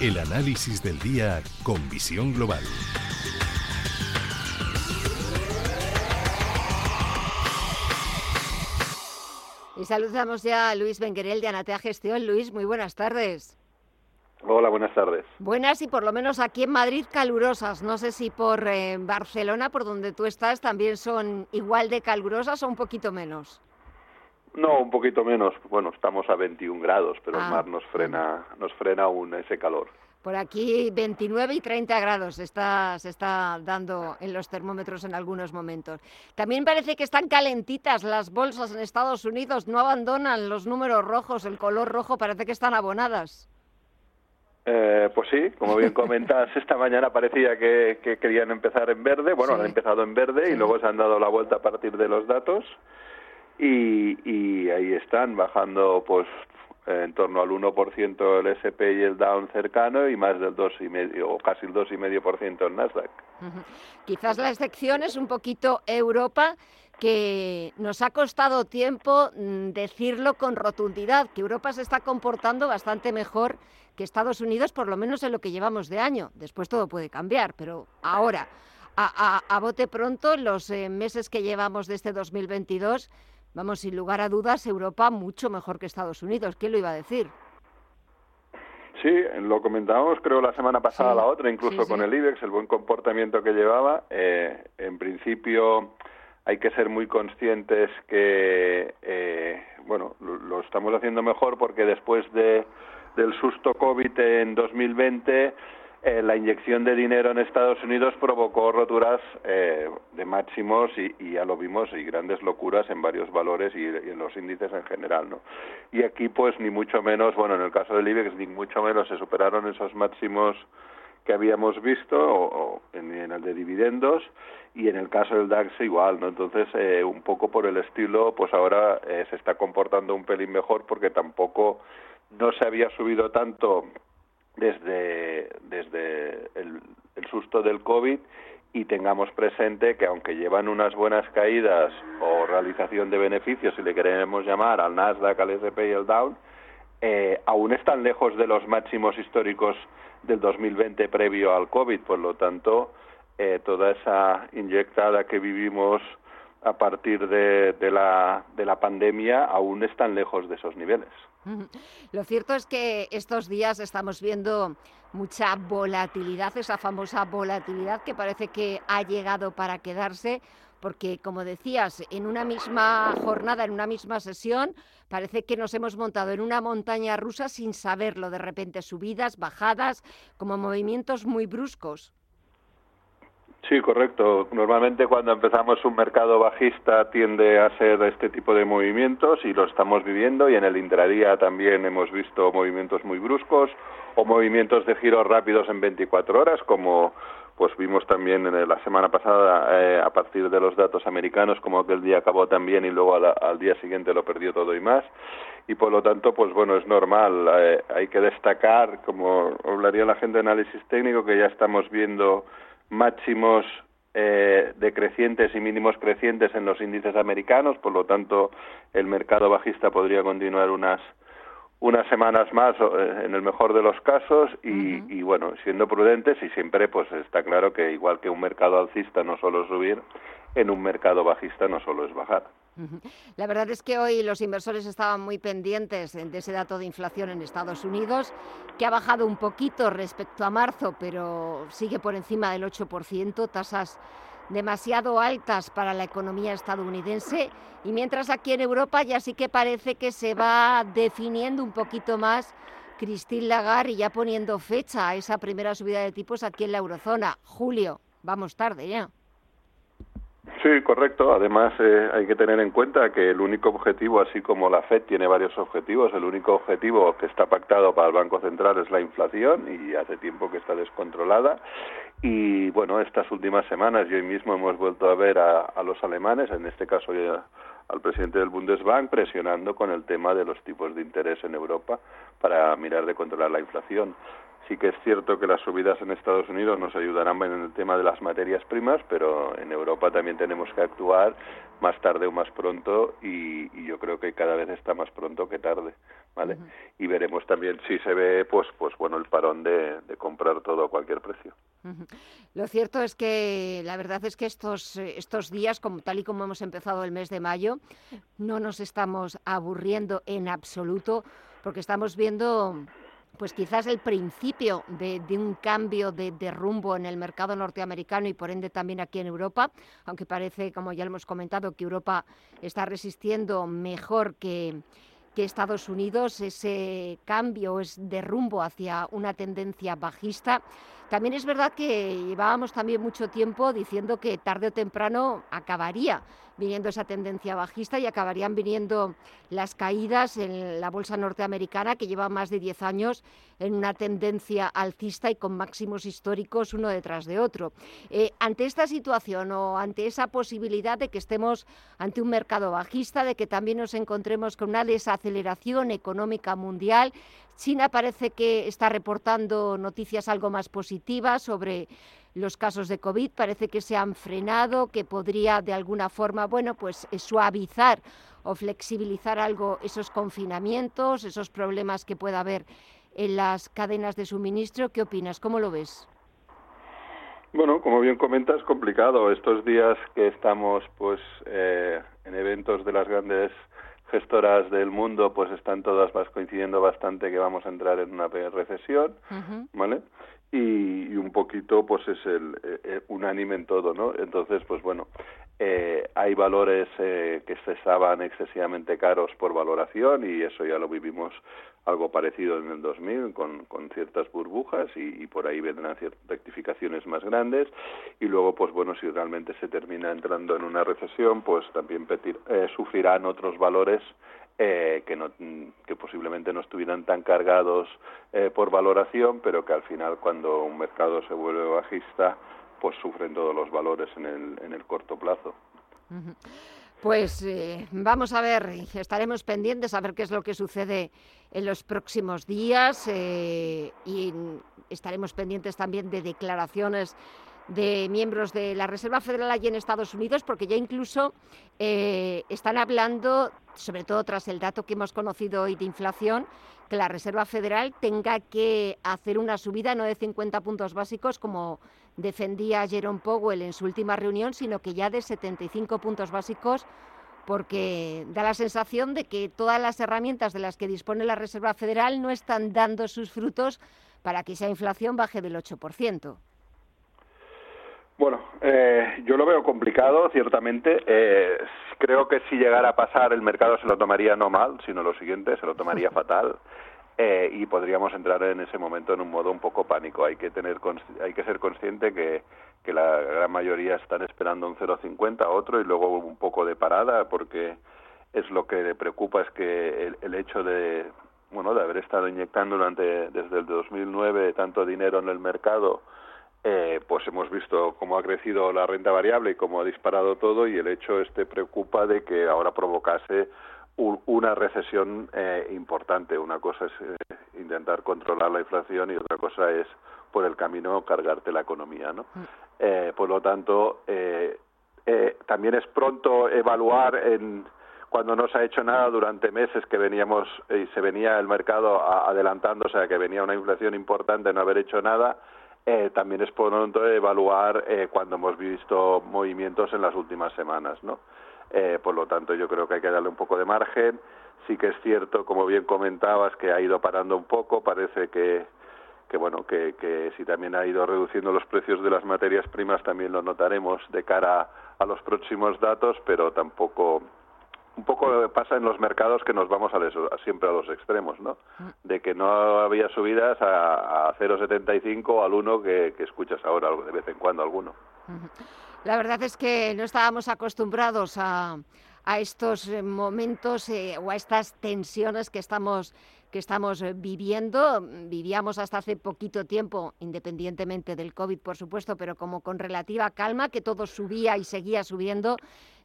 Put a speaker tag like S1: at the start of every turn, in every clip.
S1: El análisis del día con visión global.
S2: Y saludamos ya a Luis Benguerel de Anatea Gestión. Luis, muy buenas tardes.
S3: Hola, buenas tardes.
S2: Buenas y por lo menos aquí en Madrid calurosas. No sé si por eh, Barcelona, por donde tú estás, también son igual de calurosas o un poquito menos.
S3: No, un poquito menos. Bueno, estamos a 21 grados, pero
S2: Ah.
S3: el mar nos frena, nos frena aún ese calor.
S2: Por aquí 29 y 30 grados se está, se está dando en los termómetros en algunos momentos. También parece que están calentitas las bolsas en Estados Unidos, no abandonan los números rojos, el color rojo parece que están abonadas.
S3: Eh, pues sí, como bien comentas, esta mañana parecía que, que querían empezar en verde. Bueno,
S2: Sí.
S3: han empezado en verde
S2: Sí.
S3: y luego se han dado la vuelta a partir de los datos. Y, y ahí están, bajando pues en torno al 1% el S&P y el Dow cercano y más del 2,5% o casi el 2,5% el Nasdaq.
S2: Quizás la excepción es un poquito Europa, que nos ha costado tiempo mm, decirlo con rotundidad, que Europa se está comportando bastante mejor que Estados Unidos, por lo menos en lo que llevamos de año. Después todo puede cambiar, pero ahora, a, a- a bote pronto, los eh, meses que llevamos de este 2022, vamos, sin lugar a dudas, Europa mucho mejor que Estados Unidos. ¿Quién lo iba a decir?
S3: Sí, lo comentábamos creo la semana pasada,
S2: Sí,
S3: la otra, incluso
S2: sí,
S3: con el IBEX, el buen comportamiento que llevaba. Eh, en principio hay que ser muy conscientes que, eh, bueno, lo, lo estamos haciendo mejor porque después de, del susto COVID en 2020, eh, la inyección de dinero en Estados Unidos provocó roturas eh, de máximos y, ya lo vimos y grandes locuras en varios valores y, y en los índices en general, ¿no? Y aquí pues ni mucho menos, bueno, en el caso del IBEX ni mucho menos se superaron esos máximos que habíamos visto o, o en, en el de dividendos y en el caso del DAX igual, ¿no? Entonces, eh, un poco por el estilo, pues ahora eh, se está comportando un pelín mejor porque tampoco no se había subido tanto desde, desde el, el susto del COVID y tengamos presente que aunque llevan unas buenas caídas o realización de beneficios, si le queremos llamar, al Nasdaq, al S&P y al Dow, eh, aún están lejos de los máximos históricos del 2020 previo al COVID. Por lo tanto, eh, toda esa inyectada que vivimos a partir de, de, la, de la pandemia aún están lejos de esos niveles.
S2: Lo cierto es que estos días estamos viendo mucha volatilidad, esa famosa volatilidad que parece que ha llegado para quedarse, porque como decías, en una misma jornada, en una misma sesión, parece que nos hemos montado en una montaña rusa sin saberlo, de repente subidas, bajadas, como movimientos muy bruscos.
S3: Sí, correcto. Normalmente cuando empezamos un mercado bajista tiende a ser este tipo de movimientos y lo estamos viviendo y en el intradía también hemos visto movimientos muy bruscos o movimientos de giros rápidos en 24 horas como pues vimos también en la semana pasada eh, a partir de los datos americanos como que el día acabó también y luego al, al día siguiente lo perdió todo y más y por lo tanto pues bueno es normal eh, hay que destacar como hablaría la gente de análisis técnico que ya estamos viendo máximos eh, decrecientes y mínimos crecientes en los índices americanos, por lo tanto el mercado bajista podría continuar unas unas semanas más eh, en el mejor de los casos. Y, y bueno siendo prudentes y siempre pues está claro que igual que un mercado alcista no solo es subir en un mercado bajista no solo es bajar.
S2: La verdad es que hoy los inversores estaban muy pendientes de ese dato de inflación en Estados Unidos, que ha bajado un poquito respecto a marzo, pero sigue por encima del 8%, tasas demasiado altas para la economía estadounidense. Y mientras aquí en Europa ya sí que parece que se va definiendo un poquito más Christine Lagarde y ya poniendo fecha a esa primera subida de tipos aquí en la eurozona. Julio, vamos tarde ya.
S3: Sí, correcto. Además, eh, hay que tener en cuenta que el único objetivo, así como la FED tiene varios objetivos, el único objetivo que está pactado para el Banco Central es la inflación y hace tiempo que está descontrolada. Y bueno, estas últimas semanas y hoy mismo hemos vuelto a ver a, a los alemanes, en este caso ya al presidente del Bundesbank, presionando con el tema de los tipos de interés en Europa para mirar de controlar la inflación. Sí que es cierto que las subidas en Estados Unidos nos ayudarán en el tema de las materias primas, pero en Europa también tenemos que actuar más tarde o más pronto y, yo creo que cada vez está más pronto que tarde, ¿vale? Y veremos también si se ve, pues, pues bueno, el parón de, comprar todo a cualquier precio.
S2: Lo cierto es que la verdad es que estos, estos días, como, tal y como hemos empezado el mes de mayo, no nos estamos aburriendo en absoluto porque estamos viendo pues quizás el principio de, un cambio de, rumbo en el mercado norteamericano y por ende también aquí en Europa, aunque parece, como ya hemos comentado, que Europa está resistiendo mejor que, que Estados Unidos, ese cambio es de rumbo hacia una tendencia bajista. También es verdad que llevábamos también mucho tiempo diciendo que tarde o temprano acabaría viniendo esa tendencia bajista y acabarían viniendo las caídas en la bolsa norteamericana que lleva más de 10 años en una tendencia alcista y con máximos históricos uno detrás de otro. Eh, ante esta situación o ante esa posibilidad de que estemos ante un mercado bajista, de que también nos encontremos con una desaceleración económica mundial, China parece que está reportando noticias algo más positivas sobre los casos de COVID parece que se han frenado, que podría de alguna forma, bueno, pues eh, suavizar o flexibilizar algo esos confinamientos, esos problemas que pueda haber en las cadenas de suministro. ¿Qué opinas? ¿Cómo lo ves?
S3: Bueno, como bien comentas, complicado. Estos días que estamos, pues, eh, en eventos de las grandes gestoras del mundo, pues están todas coincidiendo bastante que vamos a entrar en una recesión, ¿vale? y, un poquito pues es el eh, eh, unánime en todo no entonces pues bueno eh, hay valores eh, que se estaban excesivamente caros por valoración y eso ya lo vivimos algo parecido en el 2000 con, con ciertas burbujas y, por ahí vendrán ciertas rectificaciones más grandes. Y luego pues bueno si realmente se termina entrando en una recesión pues también eh, sufrirán otros valores eh, que, no, que posiblemente no estuvieran tan cargados eh, por valoración, pero que al final cuando un mercado se vuelve bajista, pues sufren todos los valores en el, en el corto plazo.
S2: Pues eh, vamos a ver, estaremos pendientes a ver qué es lo que sucede en los próximos días y estaremos pendientes también de declaraciones de miembros de la Reserva Federal allí en Estados Unidos, porque ya incluso eh, están hablando, sobre todo tras el dato que hemos conocido hoy de inflación, que la Reserva Federal tenga que hacer una subida no de 50 puntos básicos como defendía Jerome Powell en su última reunión, sino que ya de 75 puntos básicos porque da la sensación de que todas las herramientas de las que dispone la Reserva Federal no están dando sus frutos para que esa inflación baje del 8%.
S3: Bueno, eh, yo lo veo complicado, ciertamente. Eh, creo que si llegara a pasar, el mercado se lo tomaría no mal, sino lo siguiente, se lo tomaría fatal. Eh, y podríamos entrar en ese momento en un modo un poco pánico. Hay que tener, hay que ser consciente que, que la gran mayoría están esperando un 0,50 otro y luego un poco de parada, porque es lo que le preocupa es que el, el hecho de bueno de haber estado inyectando durante desde el 2009 tanto dinero en el mercado eh, pues hemos visto cómo ha crecido la renta variable y cómo ha disparado todo y el hecho este preocupa de que ahora provocase una recesión eh, importante. Una cosa es eh, intentar controlar la inflación y otra cosa es por el camino cargarte la economía, ¿no? Mm. Eh, por lo tanto, también es pronto evaluar en cuando no se ha hecho nada durante meses que veníamos y se venía el mercado adelantando, o sea que venía una inflación importante, no haber hecho nada, eh, también es pronto evaluar eh, cuando hemos visto movimientos en las últimas semanas, ¿no? Eh, por lo tanto, yo creo que hay que darle un poco de margen. Sí que es cierto, como bien comentabas, que ha ido parando un poco. Parece que, que bueno, que, que si también ha ido reduciendo los precios de las materias primas, también lo notaremos de cara a los próximos datos, pero tampoco un poco pasa en los mercados que nos vamos a, siempre a los extremos, ¿no? De que no había subidas a, a 0,75 al 1 que, escuchas ahora de vez en cuando alguno.
S2: La verdad es que no estábamos acostumbrados a, a estos eh, momentos eh, o a estas tensiones que estamos que estamos eh, viviendo. Vivíamos hasta hace poquito tiempo, independientemente del COVID, por supuesto, pero como con relativa calma, que todo subía y seguía subiendo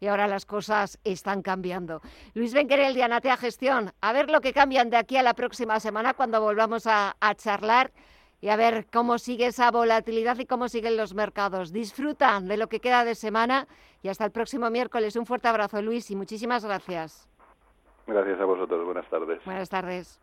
S2: y ahora las cosas están cambiando. Luis Benquerel de Anatea Gestión, a ver lo que cambian de aquí a la próxima semana cuando volvamos a, charlar y a ver cómo sigue esa volatilidad y cómo siguen los mercados. Disfruta de lo que queda de semana y hasta el próximo miércoles. Un fuerte abrazo, Luis, y muchísimas gracias.
S3: Gracias a vosotros. Buenas tardes.
S2: Buenas tardes.